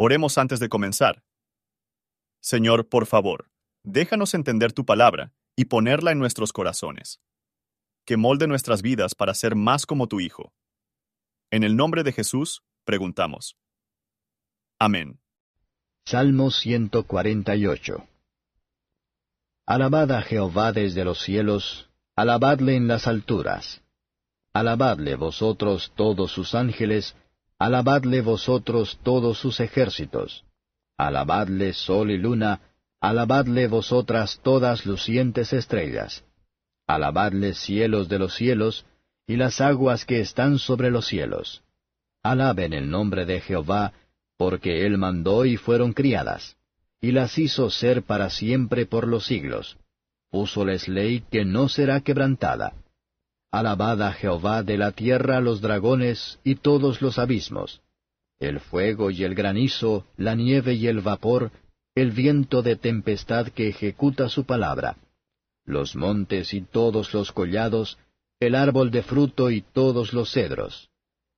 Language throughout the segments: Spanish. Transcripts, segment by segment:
Oremos antes de comenzar. Señor, por favor, déjanos entender tu palabra y ponerla en nuestros corazones. Que molde nuestras vidas para ser más como tu Hijo. En el nombre de Jesús, preguntamos. Amén. Salmo 148 Alabad a Jehová desde los cielos, alabadle en las alturas. Alabadle vosotros todos sus ángeles, alabadle vosotros todos sus ejércitos. Alabadle sol y luna, alabadle vosotras todas lucientes estrellas. Alabadle cielos de los cielos, y las aguas que están sobre los cielos. Alaben el nombre de Jehová, porque él mandó y fueron criadas, y las hizo ser para siempre por los siglos. Púsoles ley que no será quebrantada. Alabad a Jehová de la tierra los dragones y todos los abismos. El fuego y el granizo, la nieve y el vapor, el viento de tempestad que ejecuta su palabra, los montes y todos los collados, el árbol de fruto y todos los cedros,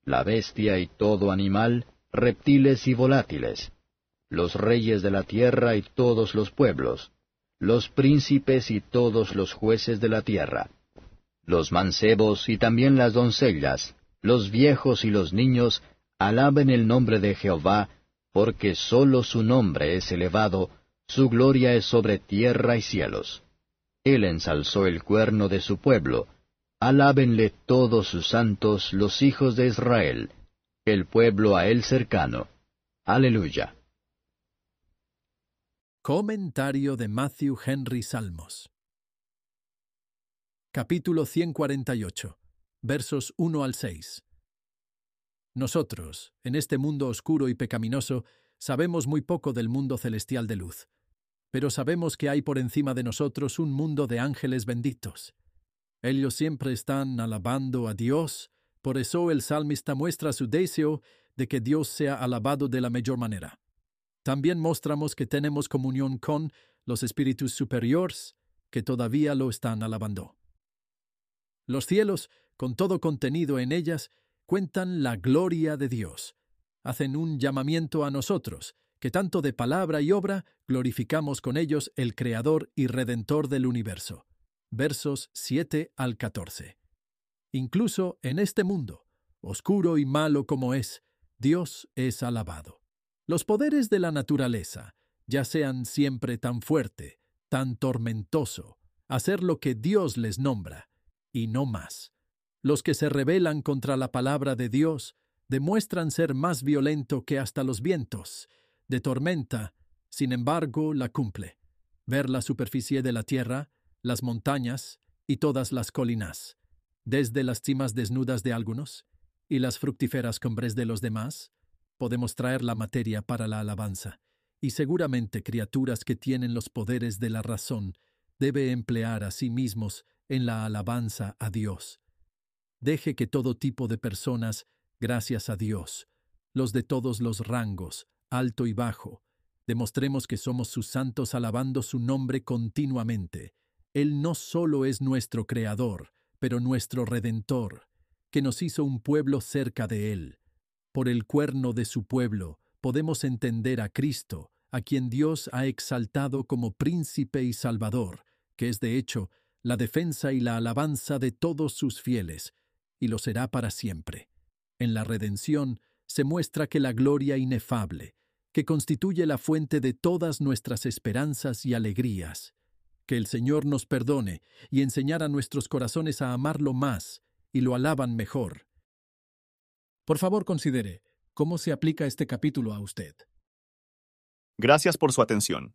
la bestia y todo animal, reptiles y volátiles, los reyes de la tierra y todos los pueblos, los príncipes y todos los jueces de la tierra, los mancebos y también las doncellas, los viejos y los niños, Alaben el nombre de Jehová, porque sólo su nombre es elevado, su gloria es sobre tierra y cielos. Él ensalzó el cuerno de su pueblo. Alábenle todos sus santos, los hijos de Israel, el pueblo a él cercano. Aleluya. Comentario de Matthew Henry Salmos. Capítulo 148, versos 1 al 6. Nosotros, en este mundo oscuro y pecaminoso, sabemos muy poco del mundo celestial de luz, pero sabemos que hay por encima de nosotros un mundo de ángeles benditos. Ellos siempre están alabando a Dios, por eso el salmista muestra su deseo de que Dios sea alabado de la mejor manera. También mostramos que tenemos comunión con los espíritus superiores que todavía lo están alabando. Los cielos, con todo contenido en ellas, cuentan la gloria de Dios. Hacen un llamamiento a nosotros, que tanto de palabra y obra glorificamos con ellos el Creador y Redentor del universo. Versos 7 al 14. Incluso en este mundo, oscuro y malo como es, Dios es alabado. Los poderes de la naturaleza, ya sean siempre tan fuerte, tan tormentoso, hacer lo que Dios les nombra, y no más. Los que se rebelan contra la palabra de Dios demuestran ser más violento que hasta los vientos. De tormenta, sin embargo, la cumple. Ver la superficie de la tierra, las montañas y todas las colinas, desde las cimas desnudas de algunos y las fructíferas cumbres de los demás, podemos traer la materia para la alabanza, y seguramente criaturas que tienen los poderes de la razón debe emplear a sí mismos en la alabanza a Dios Deje que todo tipo de personas, gracias a Dios, los de todos los rangos, alto y bajo, demostremos que somos sus santos alabando su nombre continuamente. Él no solo es nuestro Creador, pero nuestro Redentor, que nos hizo un pueblo cerca de Él. Por el cuerno de su pueblo podemos entender a Cristo, a quien Dios ha exaltado como príncipe y salvador, que es de hecho la defensa y la alabanza de todos sus fieles, y lo será para siempre. En la redención se muestra que la gloria inefable, que constituye la fuente de todas nuestras esperanzas y alegrías, que el Señor nos perdone y enseñar a nuestros corazones a amarlo más y lo alaban mejor. Por favor, considere cómo se aplica este capítulo a usted. Gracias por su atención.